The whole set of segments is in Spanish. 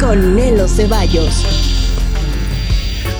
con Nelo Ceballos.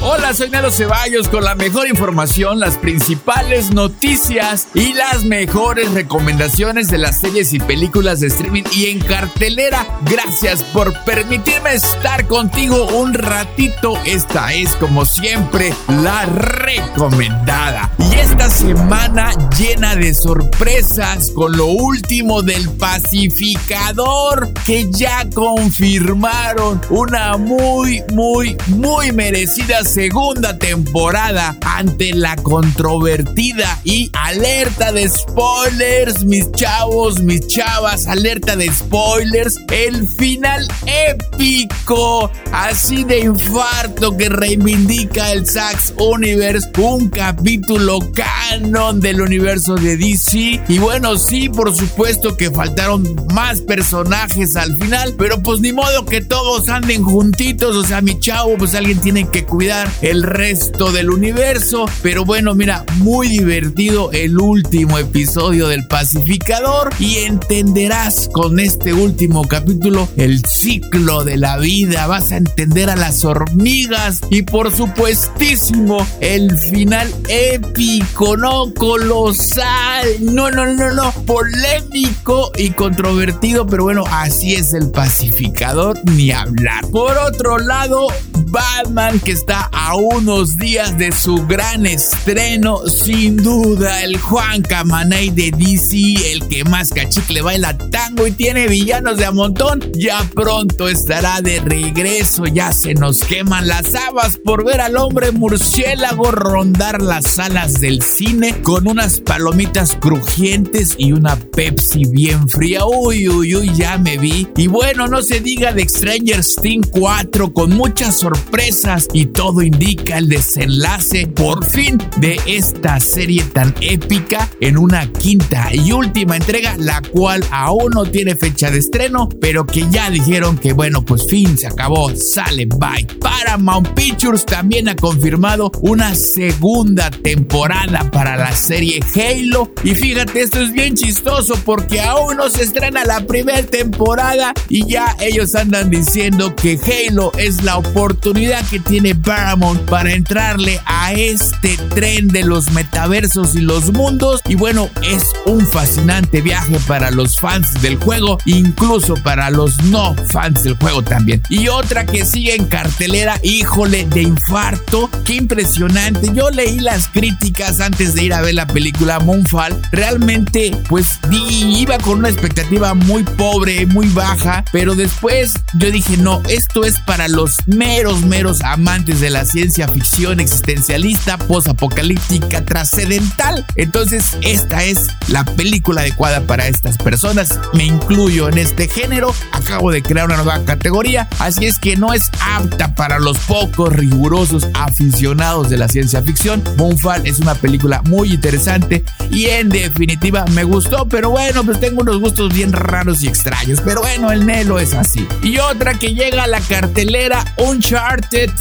Hola, soy Nelo Ceballos con la mejor información, las principales noticias y las mejores recomendaciones de las series y películas de streaming y en cartelera. Gracias por permitirme estar contigo un ratito. Esta es, como siempre, la recomendada. Y esta semana llena de sorpresas con lo último del pacificador que ya confirmaron una muy, muy, muy merecida segunda temporada ante la controvertida y alerta de spoilers, mis chavos, mis chavas, alerta de spoilers, el final épico, así de infarto que reivindica el Sax Universe, un capítulo canon del universo de DC. Y bueno, sí, por supuesto que faltaron más personajes al final, pero pues ni modo que todos anden juntitos, o sea, mi chavo, pues alguien tiene que cuidar el resto del universo. Pero bueno, mira, muy divertido el último episodio del Pacificador y entenderás con este último capítulo el ciclo de la vida. Vas a entender a las hormigas y por supuestísimo el final épico, no colosal, no, no, no, no, polémico y controvertido, pero bueno, así es el pacificador, ni hablar. Por otro lado, Batman que está a unos días de su gran estreno, sin duda el Juan Camaney de DC, el que más cachicle baila tango y tiene villanos de a montón, ya pronto estará de regreso, ya se nos queman las habas por ver al hombre murciélago rondar las salas del cine con unas palomitas crujientes y una Pepsi bien fría, uy, uy, uy, ya me vi. Y bueno, no se diga de Stranger Things 4 con muchas sorpresas sorpresas y todo indica el desenlace por fin de esta serie tan épica en una quinta y última entrega, la cual aún no tiene fecha de estreno, pero que ya dijeron que bueno, pues fin, se acabó, sale, bye. Paramount Pictures también ha confirmado una segunda temporada para la serie Halo y fíjate, esto es bien chistoso porque aún no se estrena la primera temporada y ya ellos andan diciendo que Halo es la oportunidad que tiene Paramount para entrarle a este tren de los metaversos y los mundos. Y bueno, es un fascinante viaje para los fans del juego, incluso para los no fans del juego también. Y otra que sigue en cartelera, híjole, de infarto, qué impresionante. Yo leí las críticas antes de ir a ver la película Moonfall. Realmente, pues iba con una expectativa muy pobre, muy baja, pero después yo dije, no, esto es para los meros meros amantes de la ciencia ficción existencialista, posapocalíptica, trascendental. Entonces, esta es la película adecuada para estas personas. Me incluyo en este género. Acabo de crear una nueva categoría, así es que no es apta para los pocos rigurosos aficionados de la ciencia ficción. Moonfall es una película muy interesante y en definitiva me gustó, pero bueno, pues tengo unos gustos bien raros y extraños. Pero bueno, el Nelo es así. Y otra que llega a la cartelera, Uncharted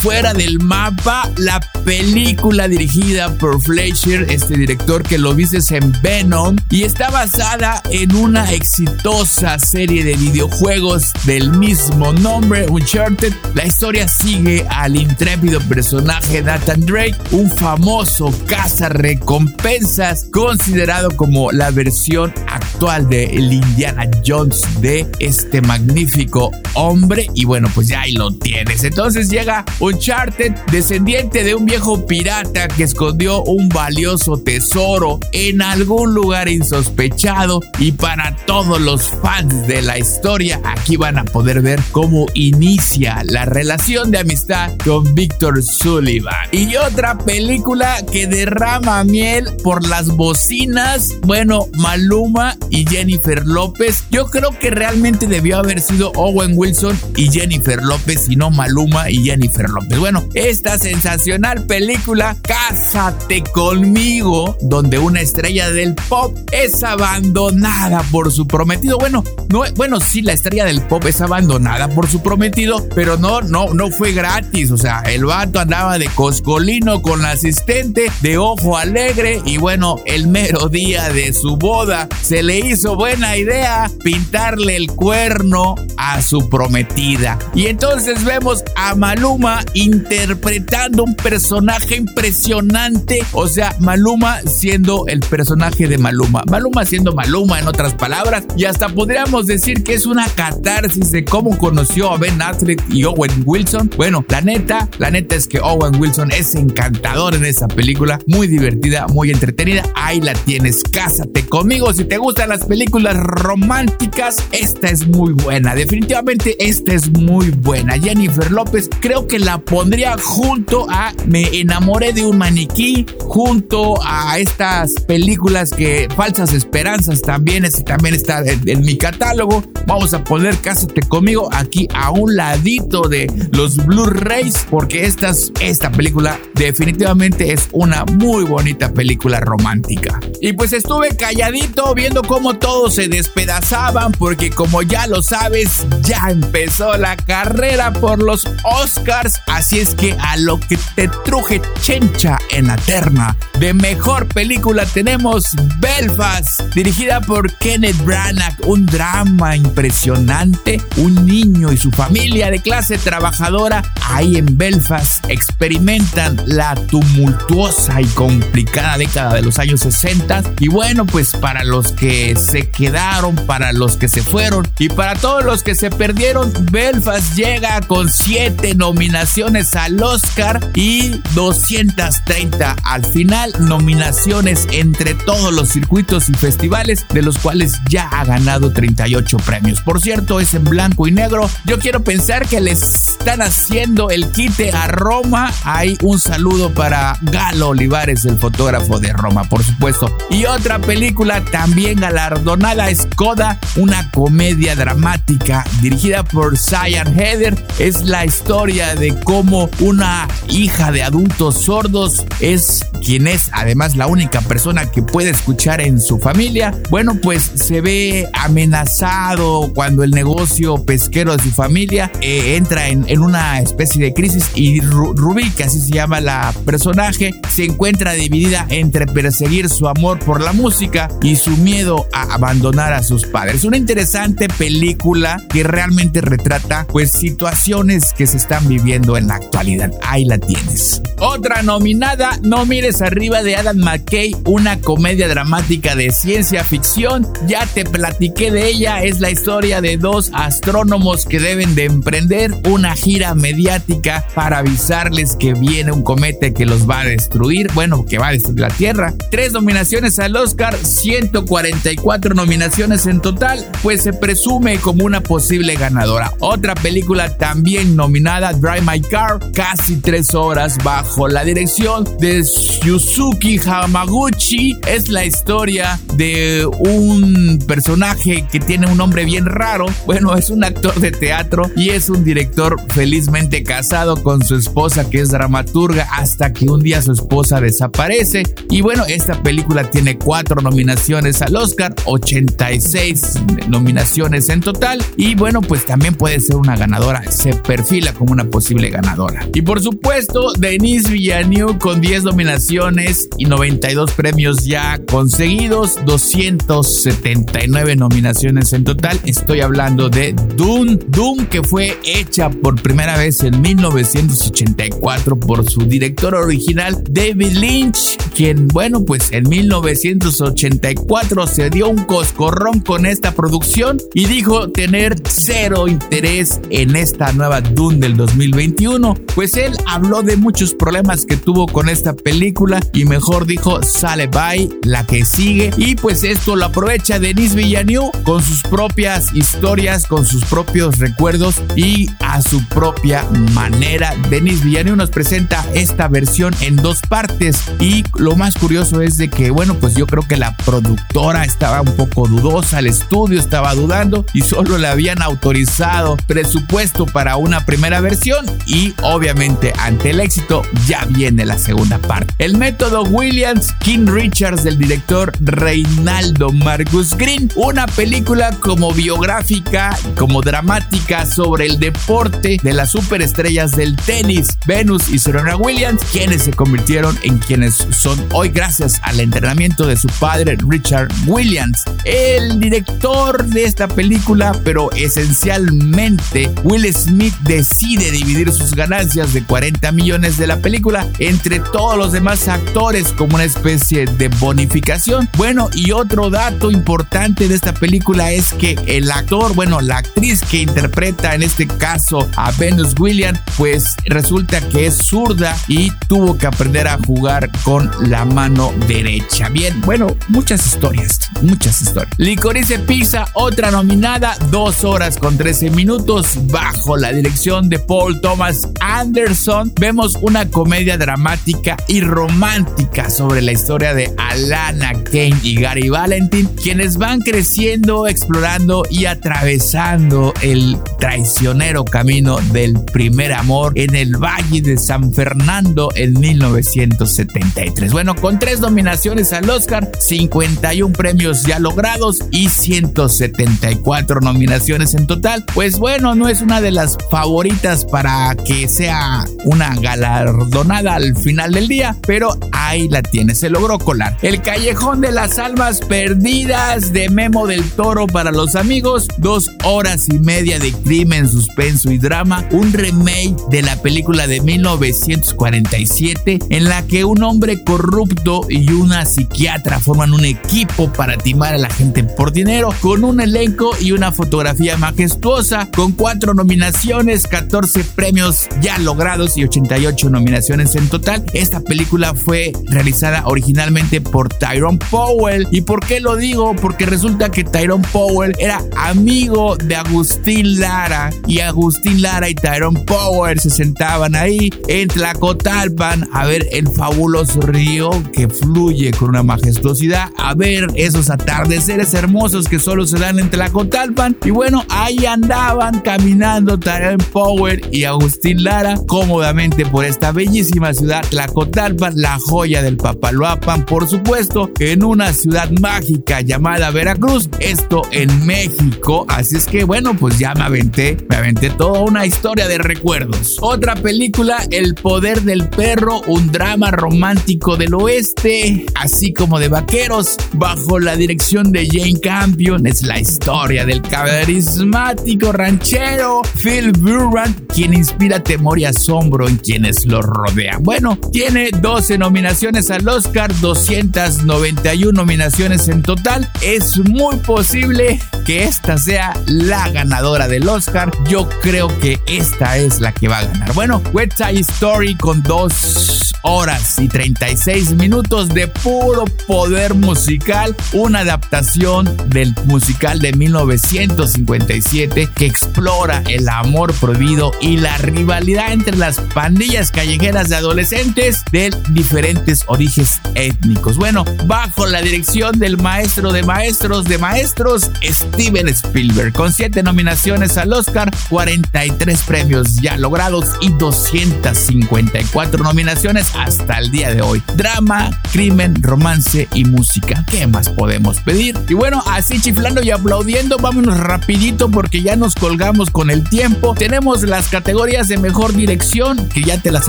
fuera del mapa, la película dirigida por Fleischer, este director que lo viste en Venom, y está basada en una exitosa serie de videojuegos del mismo nombre, Uncharted. La historia sigue al intrépido personaje Nathan Drake, un famoso caza recompensas considerado como la versión actual de Indiana Jones de este magnífico hombre. Y bueno, pues ya ahí lo tienes. Entonces llega Uncharted, descendiente de un viejo pirata que escondió un valioso tesoro en algún lugar insospechado. Y para todos los fans de la historia, aquí van a poder ver cómo inicia la relación de amistad con Victor Sullivan. Y otra película que derrama miel por las bocinas. Bueno, Maluma y Jennifer López. Yo creo que realmente debió haber sido Owen Wilson y Jennifer López y no Maluma y Jennifer López. Bueno, esta sensacional película Cásate conmigo, donde una estrella del pop es abandonada por su prometido. Bueno, no, bueno, sí, la estrella del pop es abandonada por su prometido, pero no, no, no fue gratis. O sea, el vato andaba de coscolino con la asistente, de ojo alegre, y bueno, el mero día de su boda se le hizo buena idea pintarle el cuerno a su prometida. Y entonces vemos a Maluma interpretando un personaje impresionante. O sea, Maluma siendo el personaje de Maluma. Maluma siendo Maluma en otras palabras. Y hasta podríamos decir que es una catarsis de cómo conoció a Ben Affleck y Owen Wilson. Bueno, la neta, la neta es que Owen Wilson es encantador en esa película. Muy divertida, muy entretenida. Ahí la tienes. Cásate conmigo. Si te gustan las películas románticas, esta es muy buena. Definitivamente esta es muy buena. Jennifer López creo que la pondría junto a Me enamoré de un maniquí, junto a estas películas que Falsas Esperanzas también, este también está en, mi catálogo. Vamos a poner Cásate conmigo aquí a un ladito de los Blu-rays porque esta, esta película definitivamente es una muy bonita película romántica. Y pues estuve calladito viendo cómo todos se despedazaban porque como ya lo sabes, ya empezó la carrera por los Oscars, así es que a lo que te truje chencha en la terna de mejor película tenemos Belfast, dirigida por Kenneth Branagh, un drama impresionante, un niño y su familia de clase trabajadora ahí en Belfast experimentan la tumultuosa y complicada década de los años 60 y bueno, pues para los que se quedaron, para los que se fueron y para todos los que se perdieron, Belfast llega con siete nominaciones al Oscar y 230 al final, nominaciones entre todos los circuitos y festivales, de los cuales ya ha ganado 38 premios. Por cierto, es en blanco y negro. Yo quiero pensar que les están haciendo el quite a Roma. Hay un saludo para Galo Olivares, el fotógrafo de Roma, por supuesto. Y otra película también galardonada es Coda, una comedia dramática dirigida por Cyan Heather. Es la historia de cómo una hija de adultos sordos es quien es además la única persona que puede escuchar en su familia. Bueno, pues se ve amenazado cuando el negocio pesquero de su familia eh, entra en, una especie de crisis y Rubí, que así se llama la personaje, se encuentra dividida entre perseguir su amor por la música y su miedo a abandonar a sus padres. Una interesante película que realmente retrata pues situaciones que se están viviendo en la actualidad. Ahí la tienes. Otra nominada, No mires arriba de Adam McKay, una comedia dramática de ciencia ficción. Ya te platiqué de ella, es la historia de dos astrónomos que deben de emprender una gira mediática para avisarles que viene un cometa que los va a destruir, bueno, que va a destruir la Tierra. Tres nominaciones al Oscar, 144 nominaciones en total, pues se presume como una posible ganadora. Otra película también nominada, Drive My Car, casi tres horas bajo la dirección de Yusuki Hamaguchi. Es la historia de un personaje que tiene un nombre bien raro. Bueno, es un actor de teatro y es un director felizmente casado con su esposa que es dramaturga hasta que un día su esposa desaparece. Y bueno, esta película tiene cuatro nominaciones al Oscar, 86 nominaciones en total. Y bueno, pues también puede ser una ganadora, se perfila como una posible ganadora. Y por supuesto, Denise Villeneuve con 10 nominaciones y 92 premios ya conseguidos, 279 nominaciones en total. Estoy hablando de Dune, Dune que fue hecha por primera vez en 1984 por su director original David Lynch, quien, bueno, pues en 1984 se dio un coscorrón con esta producción y dijo tener cero interés en esta nueva Dune del 2021, pues él habló de muchos problemas que tuvo con esta película y mejor dijo sale bye, la que sigue y pues esto lo aprovecha Denis Villeneuve con sus propias historias, con sus propios recuerdos y a su propia manera. Denis Villeneuve nos presenta esta versión en dos partes y lo más curioso es de que bueno pues yo creo que la productora estaba un poco dudosa, el estudio estaba dudando y solo le habían autorizado presupuesto para una primera versión y obviamente ante el éxito ya viene la segunda parte. El método Williams, King Richards del director Reinaldo Marcus Green, una película como biográfica, como dramática sobre el deporte de las superestrellas del tenis, Venus y Serena Williams, quienes se convirtieron en quienes son hoy gracias al entrenamiento de su padre Richard Williams. El director de esta película, pero esencialmente Will Smith decide dividir sus ganancias de 40 millones de la película entre todos los demás actores como una especie de bonificación. Bueno, y otro dato importante de esta película es que el actor, bueno, la actriz que interpreta en este caso a Venus Williams, pues resulta que es zurda y tuvo que aprender a jugar con la mano derecha. Bien, bueno, muchas historias, muchas historias. Licorice Pizza, otra nominada, dos horas con 13 minutos, bajo la dirección de Paul Thomas Anderson. Vemos una comedia dramática y romántica sobre la historia de Alana Kane y Gary Valentin, quienes van creciendo, explorando y atravesando el traicionero camino del primer amor en el Valle de San Fernando en 1973. Bueno, con tres nominaciones al Oscar, 51 premios ya logrados y 174 nominaciones en total. Pues bueno, no es una de las favoritas para que sea una galardonada al final del día, pero ahí la tiene, se logró colar. El Callejón de las Almas Perdidas de Memo del Toro para los amigos, dos horas y media de crimen, suspenso y drama, un remake de la película de 1947 en la que un hombre corrupto y una psiquiatra forman un equipo para timar a la gente por dinero, con un elenco y una fotografía majestuosa, con cuatro nominaciones, 14 premios ya logrados y 88 nominaciones en total. Esta película fue realizada originalmente por Tyrone Powell. ¿Y por qué lo digo? Porque resulta que Tyrone Powell era amigo de Agustín Lara y Agustín Lara y Tyrone Powell se sentaban ahí en Tlacotalpan a ver el fabuloso río que fluye con una majestuosidad, a ver esos atardeceres hermosos que solo se dan en Tlacotalpan. Y bueno, ahí andaban caminando Tyrone Powell y Agustín Lara cómodamente por esta bellísima ciudad Tlacotalpan, la joya del Papaloapan, por supuesto, en una ciudad mágica llamada Veracruz, esto en México. Así es que bueno, pues ya me aventé, me aventé toda una historia de recuerdos. Otra película, El poder del perro, un drama romántico del oeste, así como de vaqueros, bajo la dirección de Jane Campion. Es la historia del carismático ranchero Phil Burran, quien inspira temor y asombro en quienes lo rodean. Bueno, tiene 12 nominaciones al Oscar, 291 nominaciones en total. Es muy posible que esta sea la ganadora del Oscar. Yo creo que esta es la que va a ganar. Bueno, West Side Story con dos horas y 36 minutos de puro poder musical, una adaptación del musical de 1957 que explora el amor prohibido y la rivalidad entre las pandillas callejeras de adolescentes de diferentes orígenes étnicos. Bueno, bajo la dirección del maestro de maestros de maestros, Steven Spielberg, con siete nominaciones al Oscar, 43 premios ya logrados y 254 nominaciones hasta el día de hoy. Drama, crimen, romance y música. ¿Qué más podemos pedir? Y bueno, así chiflando y aplaudiendo, vámonos rapidito porque ya nos colgamos con el tiempo. Tenemos las categorías de mejor dirección, que ya te las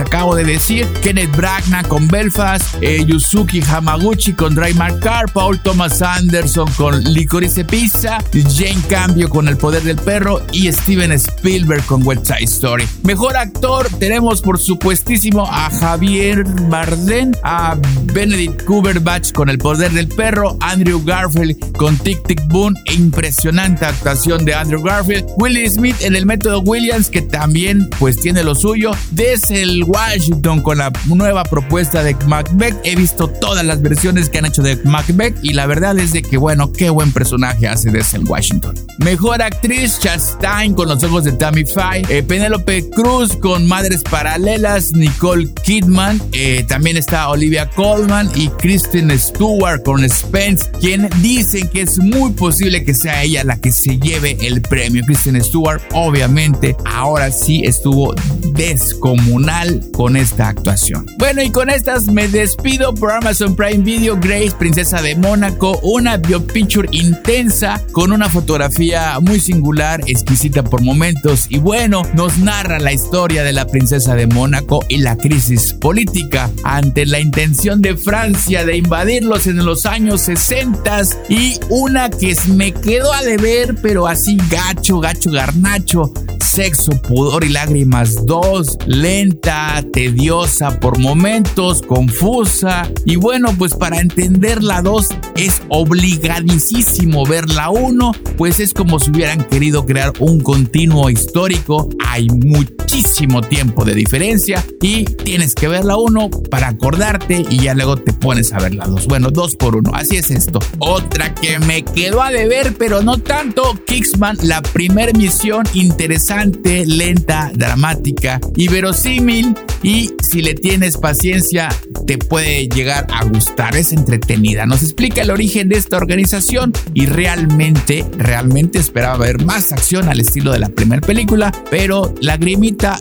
acabo de decir. Kenneth Branagh con Belfast, eh, Yusuke Hamaguchi con Drive My Car, Paul Thomas Anderson con Licorice Pizza, Jane Cambio con El Poder del Perro y Steven Spielberg con West Side Story. Mejor actor tenemos por supuestísimo a Javier Bardem, a Benedict Cumberbatch con El Poder del Perro, Andrew Garfield con Tic Tic Boom, impresionante actuación de Andrew Garfield, Willie Smith en el método Williams que también pues tiene lo suyo, el Washington con la nueva propuesta de Macbeth, he visto todas las versiones que han hecho de Macbeth y la verdad es de que bueno, qué buen personaje hace el Washington. Mejor actriz Chastain con los ojos de Tammy Faye, eh, Penélope Cruz con Madres Paralelas, Nicole Kidman eh, también está Olivia Colman y Kristen Stewart con Spence, quien dicen que es muy posible que sea ella la que se lleve el premio. Kristen Stewart, obviamente, ahora sí estuvo descomunal con esta actuación. Bueno, y con estas me despido por Amazon Prime Video. Grace, Princesa de Mónaco, una biopicture intensa con una fotografía muy singular, exquisita por momentos y bueno, nos narra la historia de la princesa de Mónaco y la crisis política ante la intención de Francia de invadirlos en los años 60 y una que me quedó a deber, pero así gacho, gacho, garnacho, sexo, pudor y lágrimas. 2, lenta, tediosa por momentos, confusa. Y bueno, pues para entender la 2 es obligadísimo ver la 1, pues es como si hubieran querido crear un continuo histórico, hay muchísimo tiempo de diferencia y tienes que ver la 1 para acordarte y ya luego te pones a ver la 2. Bueno, 2 por 1, así es esto. Otra que me quedó a deber, pero no tanto, Kicksman, la primer misión interesante, lenta, dramática y verosímil y si le tienes paciencia te puede llegar a gustar, es entretenida. Nos explica el origen de esta organización y realmente, realmente esperaba ver más acción al estilo de la primera película, pero la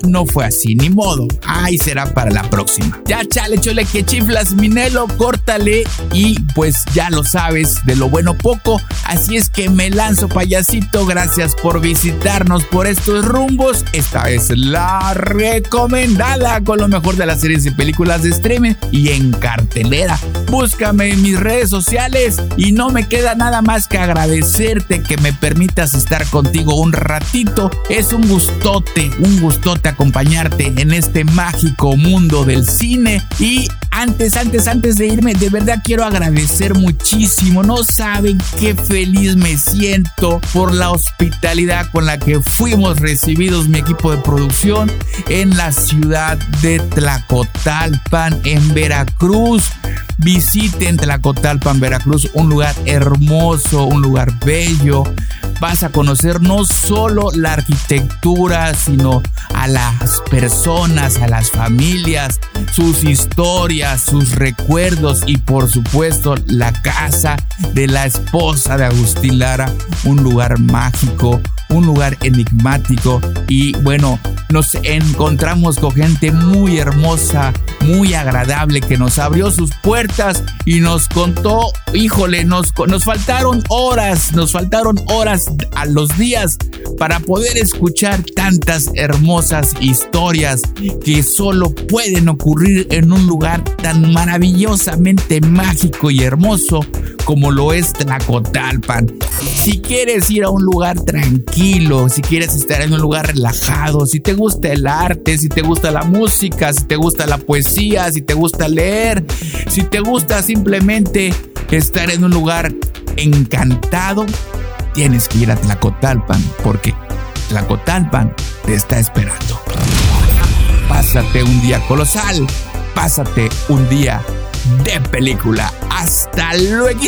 no fue así, ni modo. Ahí será para la próxima. Ya chale, chole, que chiflas, Minelo, córtale y pues ya lo sabes, de lo bueno poco. Así es que me lanzo, payasito. Gracias por visitarnos por estos rumbos. Esta es la recomendada con lo mejor de las series y películas de streaming y en cartelera. Búscame en mis redes sociales y no me queda nada más que agradecerte que me permitas estar contigo un ratito. Es un gustote, un gustote acompañarte en este mágico mundo del cine y antes, antes, antes de irme, de verdad quiero agradecer muchísimo. No saben qué feliz me siento por la hospitalidad con la que fuimos recibidos mi equipo de producción en la ciudad de Tlacotalpan, en Veracruz. Visiten Tlacotalpan, Veracruz, un lugar hermoso, un lugar bello. Vas a conocer no solo la arquitectura, sino a las personas, a las familias, sus historias, sus recuerdos y por supuesto la casa de la esposa de Agustín Lara, un lugar mágico, un lugar enigmático y bueno, nos encontramos con gente muy hermosa, muy agradable que nos abrió sus puertas y nos contó, híjole, nos, nos faltaron horas, nos faltaron horas a los días para poder escuchar tantas hermosas historias que solo pueden ocurrir en un lugar tan maravillosamente mágico y hermoso como lo es Tlacotalpan. Si quieres ir a un lugar tranquilo, si quieres estar en un lugar relajado, si te gusta el arte, si te gusta la música, si te gusta la poesía, si te gusta leer, si te gusta simplemente estar en un lugar encantado, tienes que ir a Tlacotalpan porque Tlacotalpan te está esperando. Pásate un día colosal, pásate un día de película. Hasta luego.